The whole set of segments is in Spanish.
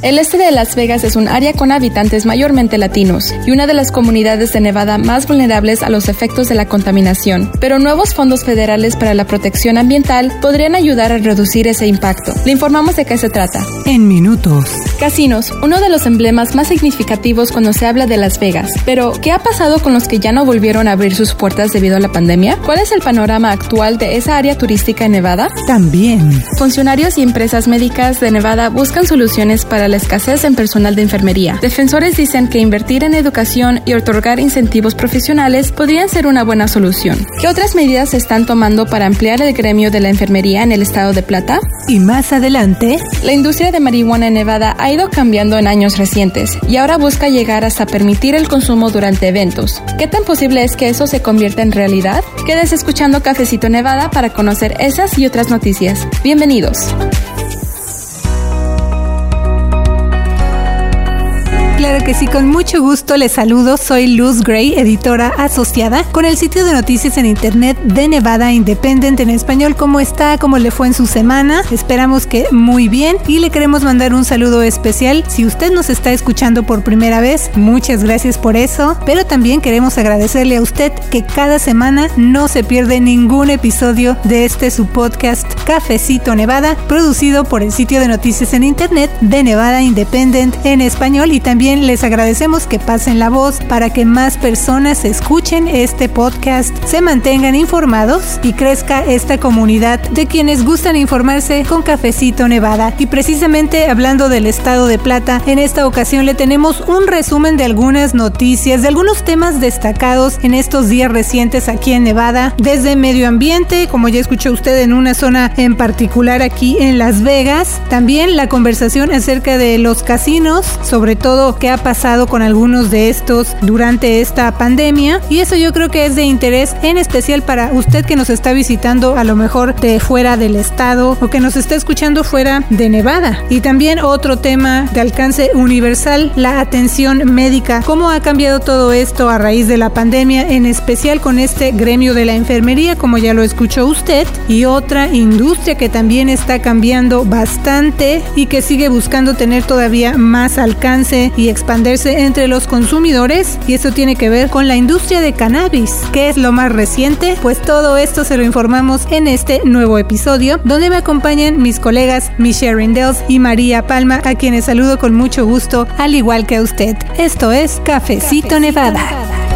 El este de Las Vegas es un área con habitantes mayormente latinos y una de las comunidades de Nevada más vulnerables a los efectos de la contaminación, pero nuevos fondos federales para la protección ambiental podrían ayudar a reducir ese impacto. Le informamos de qué se trata. En minutos. Casinos, uno de los emblemas más significativos cuando se habla de Las Vegas. Pero, ¿qué ha pasado con los que ya no volvieron a abrir sus puertas debido a la pandemia? ¿Cuál es el panorama actual de esa área turística en Nevada? También. Funcionarios y empresas médicas de Nevada buscan soluciones para la escasez en personal de enfermería. Defensores dicen que invertir en educación y otorgar incentivos profesionales podrían ser una buena solución. ¿Qué otras medidas se están tomando para ampliar el gremio de la enfermería en el estado de Plata? Y más adelante, la industria de marihuana en Nevada ha ido cambiando en años recientes y ahora busca llegar hasta permitir el consumo durante eventos. ¿Qué tan posible es que eso se convierta en realidad? Quedes escuchando Cafecito Nevada para conocer esas y otras noticias. Bienvenidos. Claro que sí, con mucho gusto les saludo. Soy Luz Gray, editora asociada con el sitio de noticias en internet de Nevada Independent en español. ¿Cómo está? ¿Cómo le fue en su semana? Esperamos que muy bien y le queremos mandar un saludo especial. Si usted nos está escuchando por primera vez, muchas gracias por eso. Pero también queremos agradecerle a usted que cada semana no se pierde ningún episodio de este su podcast Cafecito Nevada, producido por el sitio de noticias en internet de Nevada Independent en español y también les agradecemos que pasen la voz para que más personas escuchen este podcast, se mantengan informados y crezca esta comunidad de quienes gustan informarse con Cafecito Nevada. Y precisamente hablando del estado de Plata, en esta ocasión le tenemos un resumen de algunas noticias, de algunos temas destacados en estos días recientes aquí en Nevada, desde medio ambiente, como ya escuchó usted en una zona en particular aquí en Las Vegas, también la conversación acerca de los casinos, sobre todo ha pasado con algunos de estos durante esta pandemia y eso yo creo que es de interés en especial para usted que nos está visitando a lo mejor de fuera del estado o que nos está escuchando fuera de Nevada. Y también otro tema de alcance universal, la atención médica. ¿Cómo ha cambiado todo esto a raíz de la pandemia, en especial con este gremio de la enfermería, como ya lo escuchó usted? Y otra industria que también está cambiando bastante y que sigue buscando tener todavía más alcance y expandirse entre los consumidores y eso tiene que ver con la industria de cannabis. ¿Qué es lo más reciente? Pues todo esto se lo informamos en este nuevo episodio donde me acompañan mis colegas Michelle Rindels y María Palma a quienes saludo con mucho gusto al igual que a usted. Esto es Cafecito, Nevada.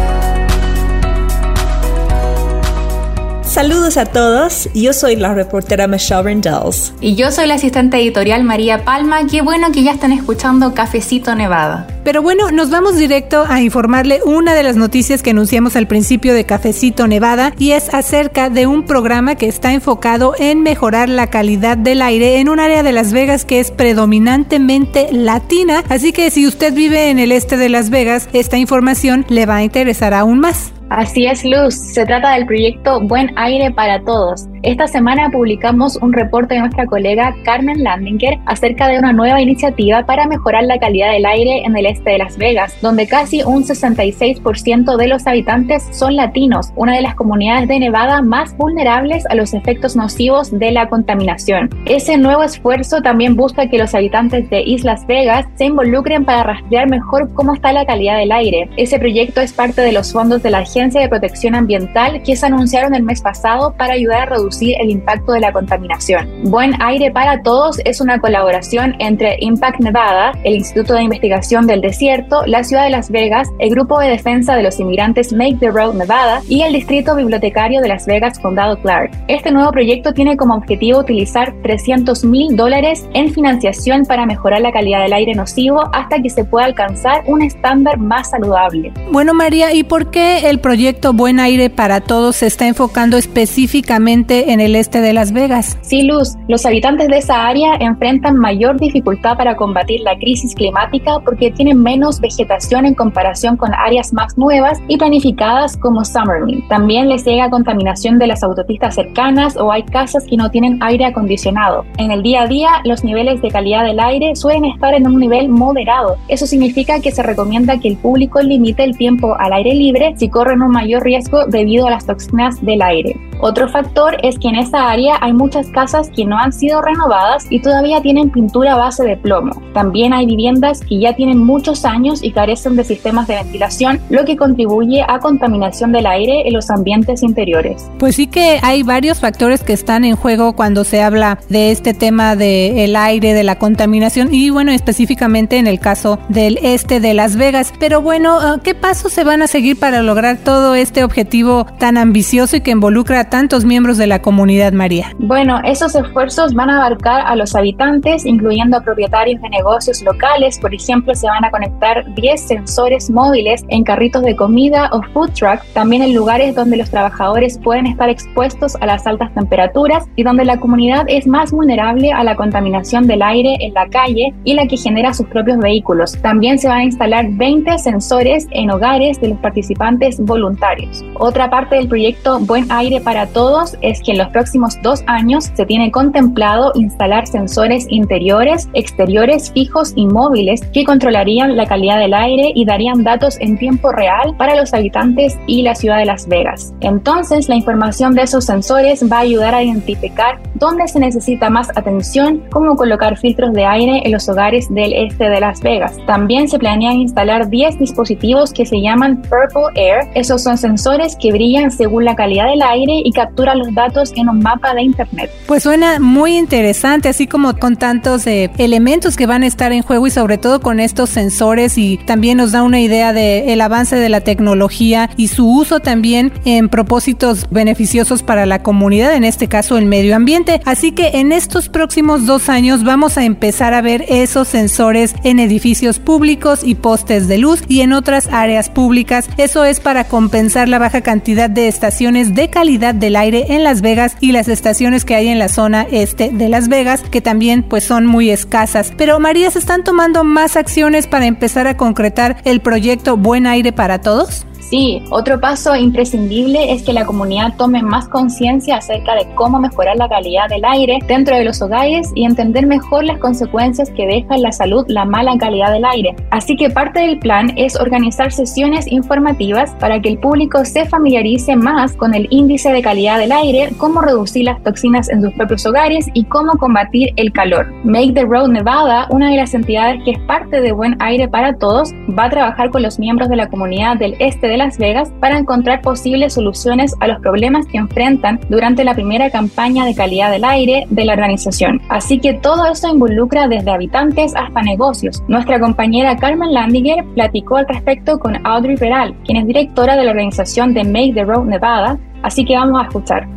Saludos a todos, yo soy la reportera Michelle Rendells. Y yo soy la asistente editorial María Palma. Qué bueno que ya están escuchando Cafecito Nevada. Pero bueno, nos vamos directo a informarle una de las noticias que anunciamos al principio de Cafecito Nevada y es acerca de un programa que está enfocado en mejorar la calidad del aire en un área de Las Vegas que es predominantemente latina. Así que si usted vive en el este de Las Vegas, esta información le va a interesar aún más. Así es, Luz. Se trata del proyecto Buen Aire para Todos. Esta semana publicamos un reporte de nuestra colega Carmen Landinger acerca de una nueva iniciativa para mejorar la calidad del aire en el este de Las Vegas, donde casi un 66% de los habitantes son latinos, una de las comunidades de Nevada más vulnerables a los efectos nocivos de la contaminación. Ese nuevo esfuerzo también busca que los habitantes de Islas Vegas se involucren para rastrear mejor cómo está la calidad del aire. Ese proyecto es parte de los fondos de la Agencia de Protección Ambiental que se anunciaron el mes pasado para ayudar a reducir el impacto de la contaminación. Buen Aire para Todos es una colaboración entre Impact Nevada, el Instituto de Investigación del Desierto, la Ciudad de Las Vegas, el Grupo de Defensa de los Inmigrantes Make the Road Nevada y el Distrito Bibliotecario de Las Vegas Condado Clark. Este nuevo proyecto tiene como objetivo utilizar 300 mil dólares en financiación para mejorar la calidad del aire nocivo hasta que se pueda alcanzar un estándar más saludable. Bueno, María, ¿y por qué el proyecto Buen Aire para Todos se está enfocando específicamente en el este de Las Vegas. Sí, Luz, los habitantes de esa área enfrentan mayor dificultad para combatir la crisis climática porque tienen menos vegetación en comparación con áreas más nuevas y planificadas como Summerlin. También les llega contaminación de las autopistas cercanas o hay casas que no tienen aire acondicionado. En el día a día, los niveles de calidad del aire suelen estar en un nivel moderado. Eso significa que se recomienda que el público limite el tiempo al aire libre si corren un mayor riesgo debido a las toxinas del aire. Otro factor es que en esa área hay muchas casas que no han sido renovadas y todavía tienen pintura a base de plomo. También hay viviendas que ya tienen muchos años y carecen de sistemas de ventilación, lo que contribuye a contaminación del aire en los ambientes interiores. Pues sí que hay varios factores que están en juego cuando se habla de este tema del aire, de la contaminación y bueno, específicamente en el caso del este de Las Vegas. Pero bueno, ¿qué pasos se van a seguir para lograr todo este objetivo tan ambicioso y que involucra a tantos miembros de la comunidad María? Bueno, esos esfuerzos van a abarcar a los habitantes, incluyendo a propietarios de negocios locales. Por ejemplo, se van a conectar 10 sensores móviles en carritos de comida o food truck, también en lugares donde los trabajadores pueden estar expuestos a las altas temperaturas y donde la comunidad es más vulnerable a la contaminación del aire en la calle y la que genera sus propios vehículos. También se van a instalar 20 sensores en hogares de los participantes voluntarios. Otra parte del proyecto Buen Aire para todos es que en los próximos dos años se tiene contemplado instalar sensores interiores, exteriores, fijos y móviles que controlarían la calidad del aire y darían datos en tiempo real para los habitantes y la ciudad de Las Vegas. Entonces, la información de esos sensores va a ayudar a identificar dónde se necesita más atención, cómo colocar filtros de aire en los hogares del este de Las Vegas. También se planean instalar 10 dispositivos que se llaman Purple Air. Esos son sensores que brillan según la calidad del aire y captura los datos en un mapa de Internet. Pues suena muy interesante, así como con tantos eh, elementos que van a estar en juego y sobre todo con estos sensores y también nos da una idea del el avance de la tecnología y su uso también en propósitos beneficiosos para la comunidad, en este caso el medio ambiente. Así que en estos próximos dos años vamos a empezar a ver esos sensores en edificios públicos y postes de luz y en otras áreas públicas. Eso es para compensar la baja cantidad de estaciones de calidad del aire en Las Vegas y las estaciones que hay en la zona este de Las Vegas, que también pues son muy escasas. Pero María, ¿se están tomando más acciones para empezar a concretar el proyecto Buen Aire para Todos? Sí, otro paso imprescindible es que la comunidad tome más conciencia acerca de cómo mejorar la calidad del aire dentro de los hogares y entender mejor las consecuencias que deja en la salud la mala calidad del aire. Así que parte del plan es organizar sesiones informativas para que el público se familiarice más con el índice de calidad del aire, cómo reducir las toxinas en sus propios hogares y cómo combatir el calor. Make the Road Nevada, una de las entidades que es parte de Buen Aire para Todos, va a trabajar con los miembros de la comunidad del este de la las Vegas para encontrar posibles soluciones a los problemas que enfrentan durante la primera campaña de calidad del aire de la organización. Así que todo eso involucra desde habitantes hasta negocios. Nuestra compañera Carmen Landiger platicó al respecto con Audrey Peral, quien es directora de la organización de Make the Road Nevada, así que vamos a escuchar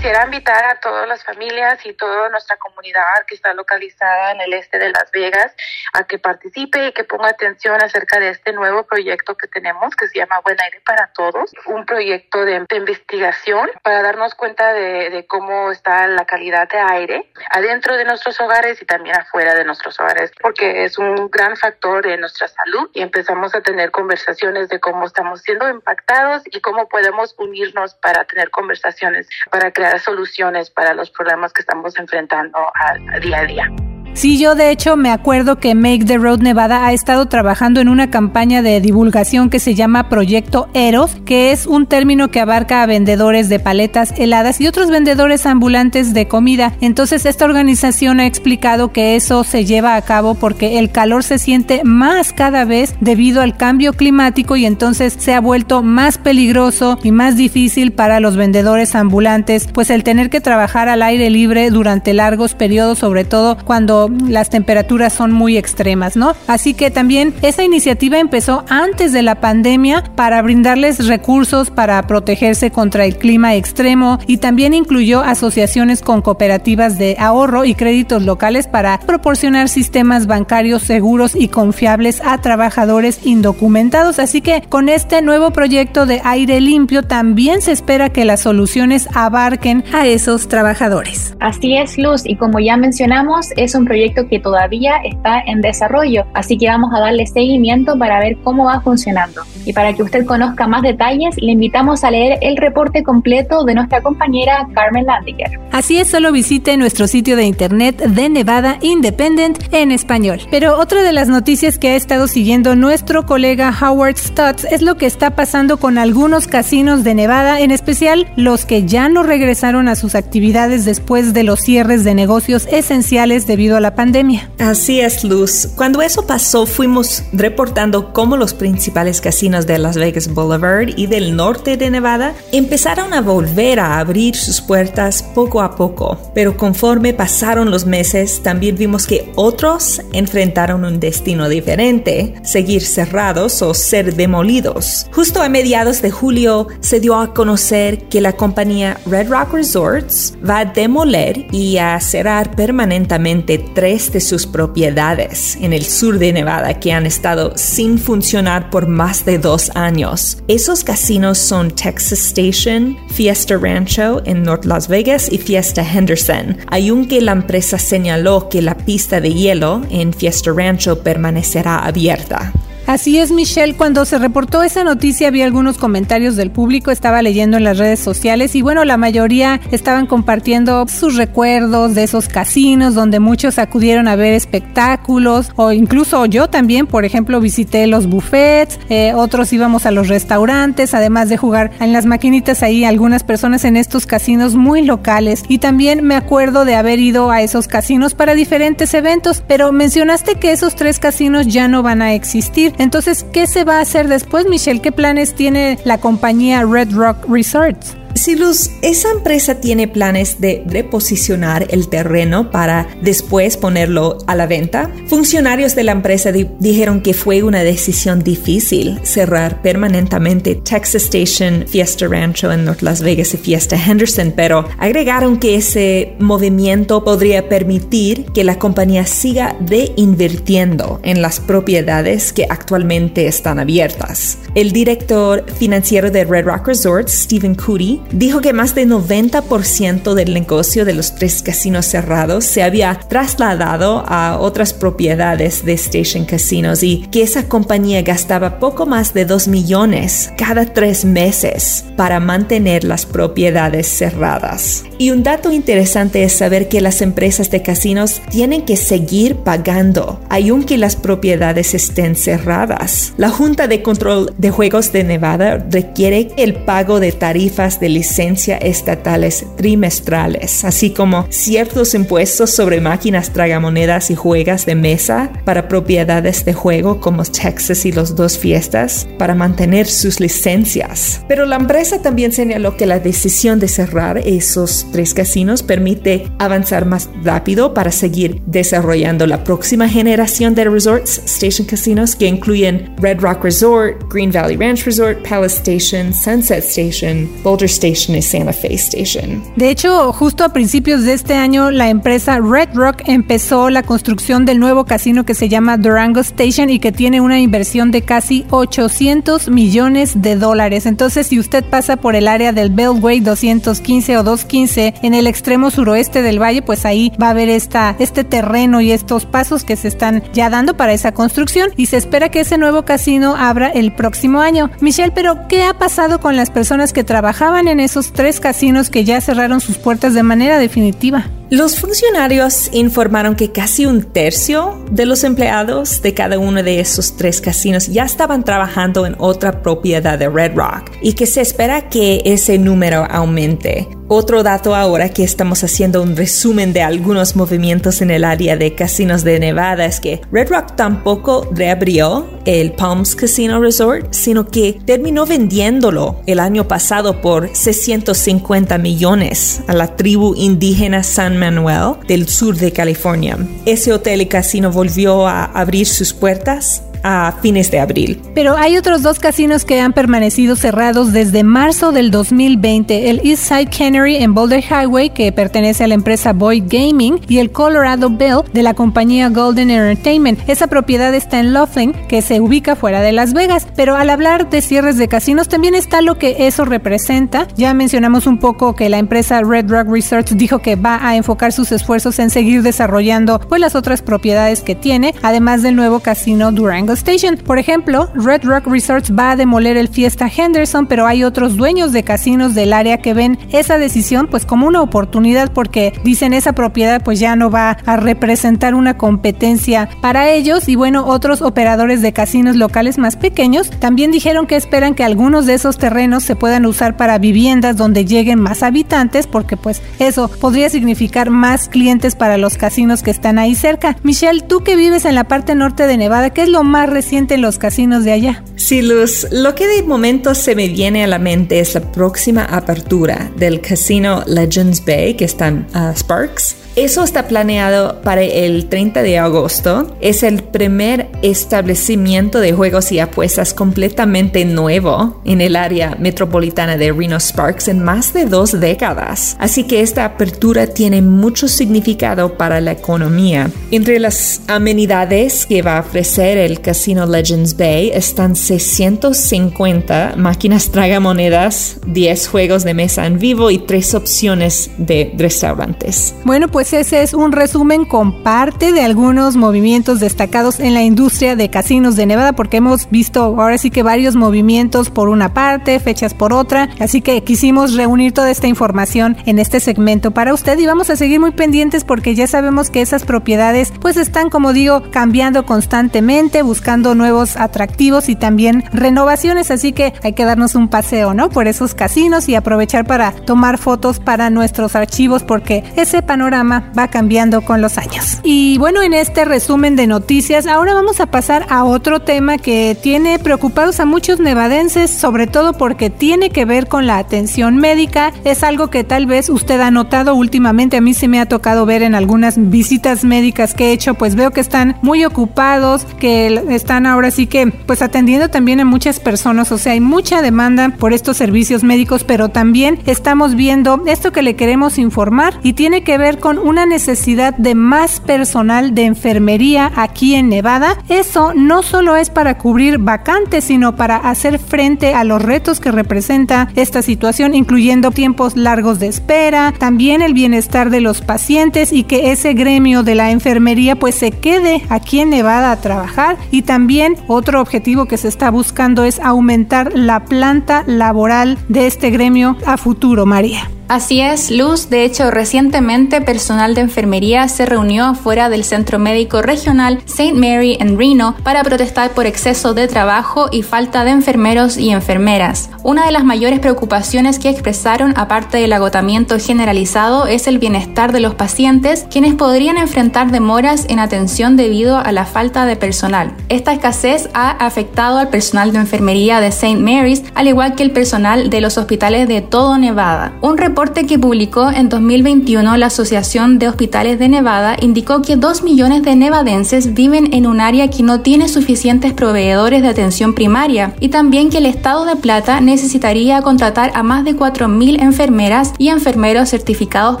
quisiera invitar a todas las familias y toda nuestra comunidad que está localizada en el este de Las Vegas a que participe y que ponga atención acerca de este nuevo proyecto que tenemos que se llama Buen Aire para Todos, un proyecto de, investigación para darnos cuenta de, de, cómo está la calidad de aire adentro de nuestros hogares y también afuera de nuestros hogares, porque es un gran factor de nuestra salud y empezamos a tener conversaciones de cómo estamos siendo impactados y cómo podemos unirnos para tener conversaciones, para crear soluciones para los problemas que estamos enfrentando a, día a día. Sí, yo de hecho me acuerdo que Make the Road Nevada ha estado trabajando en una campaña de divulgación que se llama Proyecto Eros, que es un término que abarca a vendedores de paletas heladas y otros vendedores ambulantes de comida. Entonces esta organización ha explicado que eso se lleva a cabo porque el calor se siente más cada vez debido al cambio climático y entonces se ha vuelto más peligroso y más difícil para los vendedores ambulantes, pues el tener que trabajar al aire libre durante largos periodos, sobre todo cuando las temperaturas son muy extremas, ¿no? Así que también esa iniciativa empezó antes de la pandemia para brindarles recursos para protegerse contra el clima extremo y también incluyó asociaciones con cooperativas de ahorro y créditos locales para proporcionar sistemas bancarios seguros y confiables a trabajadores indocumentados. Así que con este nuevo proyecto de aire limpio también se espera que las soluciones abarquen a esos trabajadores. Así es, Luz, y como ya mencionamos, es un proyecto que todavía está en desarrollo, así que vamos a darle seguimiento para ver cómo va funcionando. Y para que usted conozca más detalles, le invitamos a leer el reporte completo de nuestra compañera Carmen Landiger. Así es, solo visite nuestro sitio de internet de Nevada Independent en español. Pero otra de las noticias que ha estado siguiendo nuestro colega Howard Stutz es lo que está pasando con algunos casinos de Nevada, en especial los que ya no regresaron a sus actividades después de los cierres de negocios esenciales debido a la pandemia. Así es, Luz. Cuando eso pasó, fuimos reportando cómo los principales casinos de Las Vegas Boulevard y del norte de Nevada empezaron a volver a abrir sus puertas poco a poco. Pero conforme pasaron los meses, también vimos que otros enfrentaron un destino diferente, seguir cerrados o ser demolidos. Justo a mediados de julio se dio a conocer que la compañía Red Rock Resorts va a demoler y a cerrar permanentemente tres de sus propiedades en el sur de Nevada que han estado sin funcionar por más de dos años. Esos casinos son Texas Station, Fiesta Rancho en North Las Vegas y Fiesta Henderson. Aunque la empresa señaló que la pista de hielo en Fiesta Rancho permanecerá abierta. Así es, Michelle. Cuando se reportó esa noticia, había algunos comentarios del público, estaba leyendo en las redes sociales y bueno, la mayoría estaban compartiendo sus recuerdos de esos casinos donde muchos acudieron a ver espectáculos o incluso yo también, por ejemplo, visité los buffets, eh, otros íbamos a los restaurantes, además de jugar en las maquinitas ahí, algunas personas en estos casinos muy locales y también me acuerdo de haber ido a esos casinos para diferentes eventos, pero mencionaste que esos tres casinos ya no van a existir. Entonces, ¿qué se va a hacer después, Michelle? ¿Qué planes tiene la compañía Red Rock Resorts? Sí, Luz, esa empresa tiene planes de reposicionar el terreno para después ponerlo a la venta. Funcionarios de la empresa dijeron que fue una decisión difícil cerrar permanentemente Texas Station, Fiesta Rancho en North Las Vegas y Fiesta Henderson, pero agregaron que ese movimiento podría permitir que la compañía siga reinvirtiendo en las propiedades que actualmente están abiertas. El director financiero de Red Rock Resorts, Stephen Cootie, dijo que más del 90% del negocio de los tres casinos cerrados se había trasladado a otras propiedades de Station Casinos y que esa compañía gastaba poco más de 2 millones cada tres meses para mantener las propiedades cerradas. Y un dato interesante es saber que las empresas de casinos tienen que seguir pagando, aunque las propiedades estén cerradas. La Junta de Control de Juegos de Nevada requiere el pago de tarifas de licencia estatales trimestrales, así como ciertos impuestos sobre máquinas tragamonedas y juegas de mesa para propiedades de juego como Texas y los dos fiestas para mantener sus licencias. Pero la empresa también señaló que la decisión de cerrar esos tres casinos permite avanzar más rápido para seguir desarrollando la próxima generación de resorts, station casinos que incluyen Red Rock Resort, Green Valley Ranch Resort, Palace Station, Sunset Station, Boulder Station Santa Fe Station. De hecho, justo a principios de este año, la empresa Red Rock empezó la construcción del nuevo casino que se llama Durango Station y que tiene una inversión de casi 800 millones de dólares. Entonces, si usted pasa por el área del Beltway 215 o 215 en el extremo suroeste del valle, pues ahí va a haber esta, este terreno y estos pasos que se están ya dando para esa construcción y se espera que ese nuevo casino abra el próximo año. Michelle, pero ¿qué ha pasado con las personas que trabajaban en esos tres casinos que ya cerraron sus puertas de manera definitiva? Los funcionarios informaron que casi un tercio de los empleados de cada uno de esos tres casinos ya estaban trabajando en otra propiedad de Red Rock y que se espera que ese número aumente. Otro dato ahora que estamos haciendo un resumen de algunos movimientos en el área de casinos de Nevada es que Red Rock tampoco reabrió el Palms Casino Resort, sino que terminó vendiéndolo el año pasado por 650 millones a la tribu indígena San Manuel del sur de California. Ese hotel y casino volvió a abrir sus puertas a fines de abril. Pero hay otros dos casinos que han permanecido cerrados desde marzo del 2020, el Eastside Cannery en Boulder Highway, que pertenece a la empresa Boyd Gaming, y el Colorado Bell de la compañía Golden Entertainment. Esa propiedad está en Laughlin, que se ubica fuera de Las Vegas. Pero al hablar de cierres de casinos, también está lo que eso representa. Ya mencionamos un poco que la empresa Red Rock Research dijo que va a enfocar sus esfuerzos en seguir desarrollando pues las otras propiedades que tiene, además del nuevo casino Durango Station. Por ejemplo, Red Rock Resorts va a demoler el Fiesta Henderson, pero hay otros dueños de casinos del área que ven esa decisión pues como una oportunidad porque dicen esa propiedad pues ya no va a representar una competencia para ellos y bueno, otros operadores de casinos locales más pequeños también dijeron que esperan que algunos de esos terrenos se puedan usar para viviendas donde lleguen más habitantes porque pues eso podría significar más clientes para los casinos que están ahí cerca. Michelle, tú que vives en la parte norte de Nevada, ¿qué es lo más reciente en los casinos de allá. Sí, Luz, lo que de momento se me viene a la mente es la próxima apertura del casino Legends Bay que está en uh, Sparks eso está planeado para el 30 de agosto. Es el primer establecimiento de juegos y apuestas completamente nuevo en el área metropolitana de Reno Sparks en más de dos décadas. Así que esta apertura tiene mucho significado para la economía. Entre las amenidades que va a ofrecer el Casino Legends Bay están 650 máquinas tragamonedas, 10 juegos de mesa en vivo y 3 opciones de restaurantes. Bueno, pues ese es un resumen con parte de algunos movimientos destacados en la industria de casinos de Nevada, porque hemos visto ahora sí que varios movimientos por una parte, fechas por otra, así que quisimos reunir toda esta información en este segmento para usted y vamos a seguir muy pendientes porque ya sabemos que esas propiedades pues están, como digo, cambiando constantemente, buscando nuevos atractivos y también renovaciones, así que hay que darnos un paseo, ¿no? Por esos casinos y aprovechar para tomar fotos para nuestros archivos porque ese panorama va cambiando con los años. Y bueno, en este resumen de noticias, ahora vamos a pasar a otro tema que tiene preocupados a muchos nevadenses, sobre todo porque tiene que ver con la atención médica. Es algo que tal vez usted ha notado últimamente, a mí se me ha tocado ver en algunas visitas médicas que he hecho, pues veo que están muy ocupados, que están ahora sí que pues atendiendo también a muchas personas, o sea, hay mucha demanda por estos servicios médicos, pero también estamos viendo esto que le queremos informar y tiene que ver con una necesidad de más personal de enfermería aquí en Nevada. Eso no solo es para cubrir vacantes, sino para hacer frente a los retos que representa esta situación, incluyendo tiempos largos de espera, también el bienestar de los pacientes y que ese gremio de la enfermería pues se quede aquí en Nevada a trabajar y también otro objetivo que se está buscando es aumentar la planta laboral de este gremio a futuro, María. Así es, Luz. De hecho, recientemente personal de enfermería se reunió afuera del Centro Médico Regional St. Mary en Reno para protestar por exceso de trabajo y falta de enfermeros y enfermeras. Una de las mayores preocupaciones que expresaron, aparte del agotamiento generalizado, es el bienestar de los pacientes, quienes podrían enfrentar demoras en atención debido a la falta de personal. Esta escasez ha afectado al personal de enfermería de St. Mary's, al igual que el personal de los hospitales de todo Nevada. Un que publicó en 2021 la Asociación de Hospitales de Nevada indicó que 2 millones de nevadenses viven en un área que no tiene suficientes proveedores de atención primaria y también que el Estado de Plata necesitaría contratar a más de 4.000 enfermeras y enfermeros certificados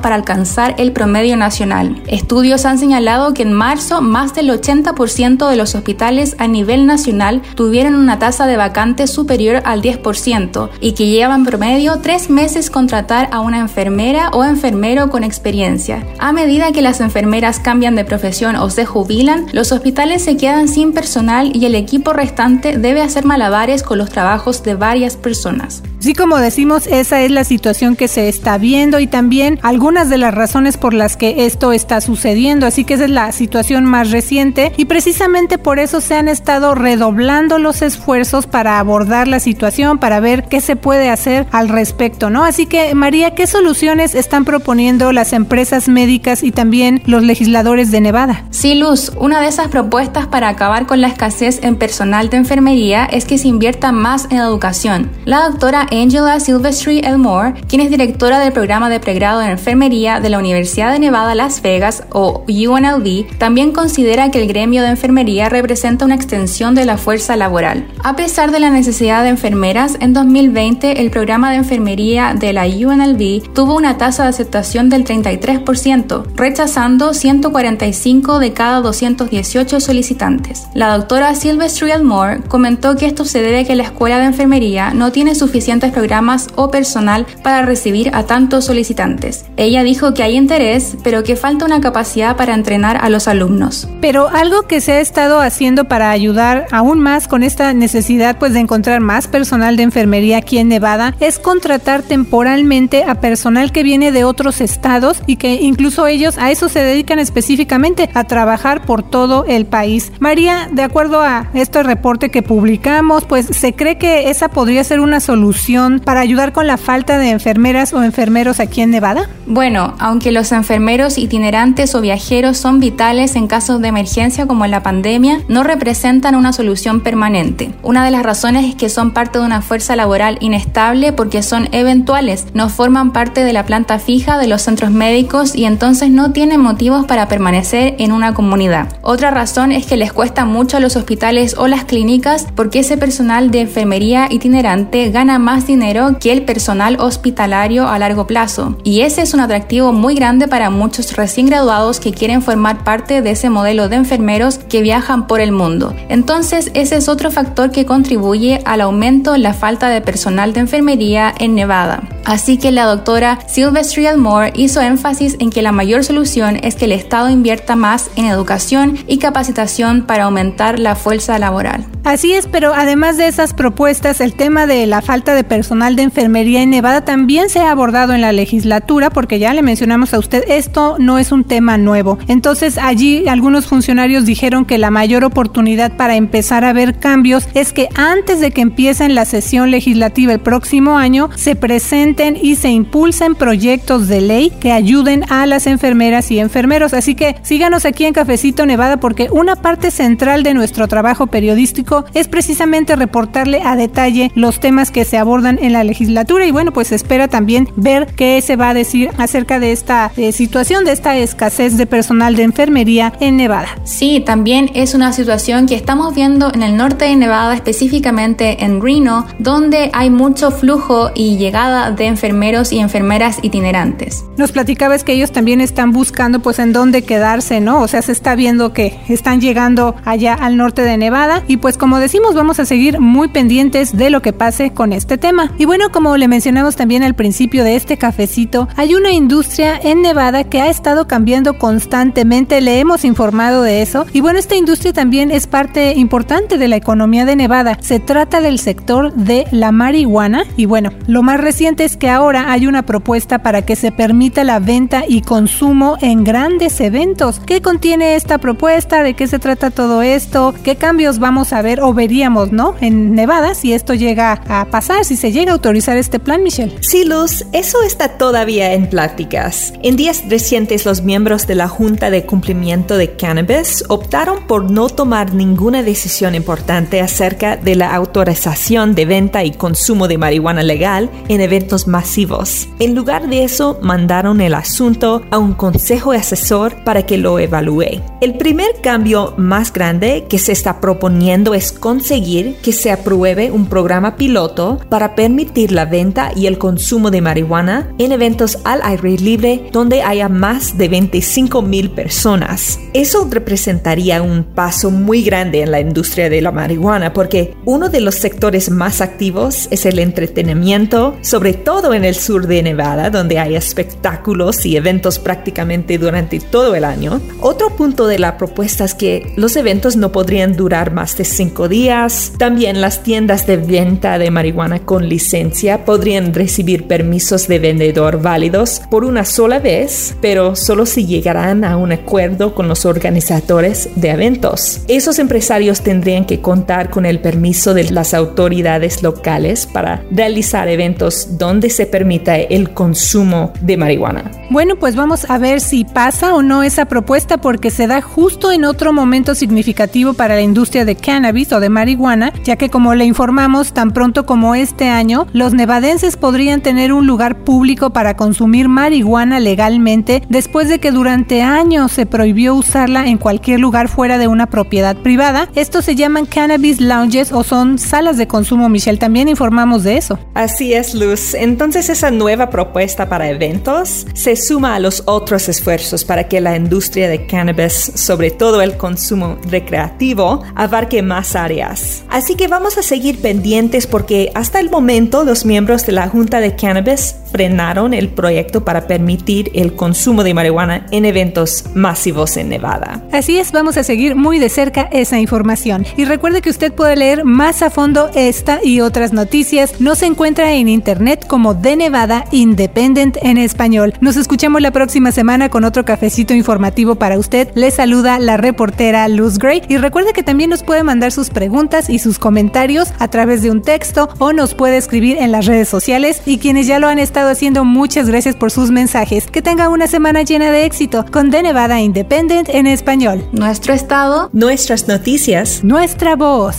para alcanzar el promedio nacional. Estudios han señalado que en marzo más del 80% de los hospitales a nivel nacional tuvieron una tasa de vacantes superior al 10% y que llevan promedio tres meses contratar a una enfermera o enfermero con experiencia. A medida que las enfermeras cambian de profesión o se jubilan, los hospitales se quedan sin personal y el equipo restante debe hacer malabares con los trabajos de varias personas. Sí, como decimos, esa es la situación que se está viendo y también algunas de las razones por las que esto está sucediendo. Así que esa es la situación más reciente y precisamente por eso se han estado redoblando los esfuerzos para abordar la situación, para ver qué se puede hacer al respecto, ¿no? Así que, María, ¿qué soluciones están proponiendo las empresas médicas y también los legisladores de Nevada? Sí, Luz, una de esas propuestas para acabar con la escasez en personal de enfermería es que se invierta más en educación. La doctora Angela Silvestri Elmore, quien es directora del programa de pregrado en enfermería de la Universidad de Nevada Las Vegas o UNLV, también considera que el gremio de enfermería representa una extensión de la fuerza laboral. A pesar de la necesidad de enfermeras, en 2020 el programa de enfermería de la UNLV tuvo una tasa de aceptación del 33%, rechazando 145 de cada 218 solicitantes. La doctora Sylvester Elmore comentó que esto se debe a que la escuela de enfermería no tiene suficientes programas o personal para recibir a tantos solicitantes. Ella dijo que hay interés, pero que falta una capacidad para entrenar a los alumnos. Pero algo que se ha estado haciendo para ayudar aún más con esta necesidad pues de encontrar más personal de enfermería aquí en Nevada es contratar temporalmente personal que viene de otros estados y que incluso ellos a eso se dedican específicamente a trabajar por todo el país. María, de acuerdo a este reporte que publicamos, pues se cree que esa podría ser una solución para ayudar con la falta de enfermeras o enfermeros aquí en Nevada. Bueno, aunque los enfermeros itinerantes o viajeros son vitales en casos de emergencia como en la pandemia, no representan una solución permanente. Una de las razones es que son parte de una fuerza laboral inestable porque son eventuales, no forman parte de la planta fija de los centros médicos y entonces no tienen motivos para permanecer en una comunidad. Otra razón es que les cuesta mucho a los hospitales o las clínicas porque ese personal de enfermería itinerante gana más dinero que el personal hospitalario a largo plazo. Y ese es un atractivo muy grande para muchos recién graduados que quieren formar parte de ese modelo de enfermeros que viajan por el mundo. Entonces, ese es otro factor que contribuye al aumento en la falta de personal de enfermería en Nevada. Así que la doctora Sylvester Moore hizo énfasis en que la mayor solución es que el Estado invierta más en educación y capacitación para aumentar la fuerza laboral. Así es, pero además de esas propuestas, el tema de la falta de personal de enfermería en Nevada también se ha abordado en la legislatura, porque ya le mencionamos a usted, esto no es un tema nuevo. Entonces allí algunos funcionarios dijeron que la mayor oportunidad para empezar a ver cambios es que antes de que empiecen la sesión legislativa el próximo año, se presenten y se impulsen proyectos de ley que ayuden a las enfermeras y enfermeros. Así que síganos aquí en Cafecito Nevada porque una parte central de nuestro trabajo periodístico es precisamente reportarle a detalle los temas que se abordan en la legislatura y bueno, pues espera también ver qué se va a decir acerca de esta eh, situación, de esta escasez de personal de enfermería en Nevada. Sí, también es una situación que estamos viendo en el norte de Nevada, específicamente en Reno, donde hay mucho flujo y llegada de enfermeros y enfermeras itinerantes. Nos platicabas que ellos también están buscando pues en dónde quedarse, ¿no? O sea, se está viendo que están llegando allá al norte de Nevada y pues como decimos, vamos a seguir muy pendientes de lo que pase con este tema. Y bueno, como le mencionamos también al principio de este cafecito, hay una industria en Nevada que ha estado cambiando constantemente, le hemos informado de eso. Y bueno, esta industria también es parte importante de la economía de Nevada. Se trata del sector de la marihuana. Y bueno, lo más reciente es que ahora hay una propuesta para que se permita la venta y consumo en grandes eventos. ¿Qué contiene esta propuesta? ¿De qué se trata todo esto? ¿Qué cambios vamos a ver? o veríamos, ¿no? En Nevada, si esto llega a pasar, si se llega a autorizar este plan, Michelle. Sí, Luz, eso está todavía en pláticas. En días recientes, los miembros de la Junta de Cumplimiento de Cannabis optaron por no tomar ninguna decisión importante acerca de la autorización de venta y consumo de marihuana legal en eventos masivos. En lugar de eso, mandaron el asunto a un consejo asesor para que lo evalúe. El primer cambio más grande que se está proponiendo es conseguir que se apruebe un programa piloto para permitir la venta y el consumo de marihuana en eventos al aire libre donde haya más de 25 mil personas. Eso representaría un paso muy grande en la industria de la marihuana porque uno de los sectores más activos es el entretenimiento, sobre todo en el sur de Nevada, donde hay espectáculos y eventos prácticamente durante todo el año. Otro punto de la propuesta es que los eventos no podrían durar más de 5 cinco días. También las tiendas de venta de marihuana con licencia podrían recibir permisos de vendedor válidos por una sola vez, pero solo si llegarán a un acuerdo con los organizadores de eventos. Esos empresarios tendrían que contar con el permiso de las autoridades locales para realizar eventos donde se permita el consumo de marihuana. Bueno, pues vamos a ver si pasa o no esa propuesta porque se da justo en otro momento significativo para la industria de cannabis o de marihuana, ya que como le informamos, tan pronto como este año, los nevadenses podrían tener un lugar público para consumir marihuana legalmente después de que durante años se prohibió usarla en cualquier lugar fuera de una propiedad privada. Estos se llaman cannabis lounges o son salas de consumo, Michelle. También informamos de eso. Así es, Luz. Entonces esa nueva propuesta para eventos se suma a los otros esfuerzos para que la industria de cannabis, sobre todo el consumo recreativo, abarque más áreas. Así que vamos a seguir pendientes porque hasta el momento los miembros de la Junta de Cannabis frenaron el proyecto para permitir el consumo de marihuana en eventos masivos en Nevada. Así es, vamos a seguir muy de cerca esa información. Y recuerde que usted puede leer más a fondo esta y otras noticias. Nos encuentra en internet como de Nevada Independent en español. Nos escuchamos la próxima semana con otro cafecito informativo para usted. Le saluda la reportera Luz Gray y recuerde que también nos puede mandar sus preguntas y sus comentarios a través de un texto o nos puede escribir en las redes sociales y quienes ya lo han estado haciendo, muchas gracias por sus mensajes. Que tenga una semana llena de éxito con The Nevada Independent en español. Nuestro estado, nuestras noticias, nuestra voz.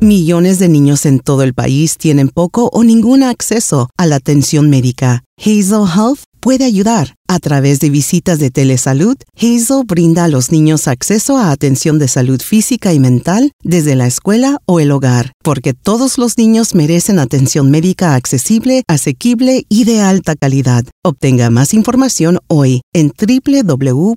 Millones de niños en todo el país tienen poco o ningún acceso a la atención médica. Hazel Health puede ayudar. A través de visitas de telesalud, Hazel brinda a los niños acceso a atención de salud física y mental desde la escuela o el hogar, porque todos los niños merecen atención médica accesible, asequible y de alta calidad. Obtenga más información hoy en www.hazel.co.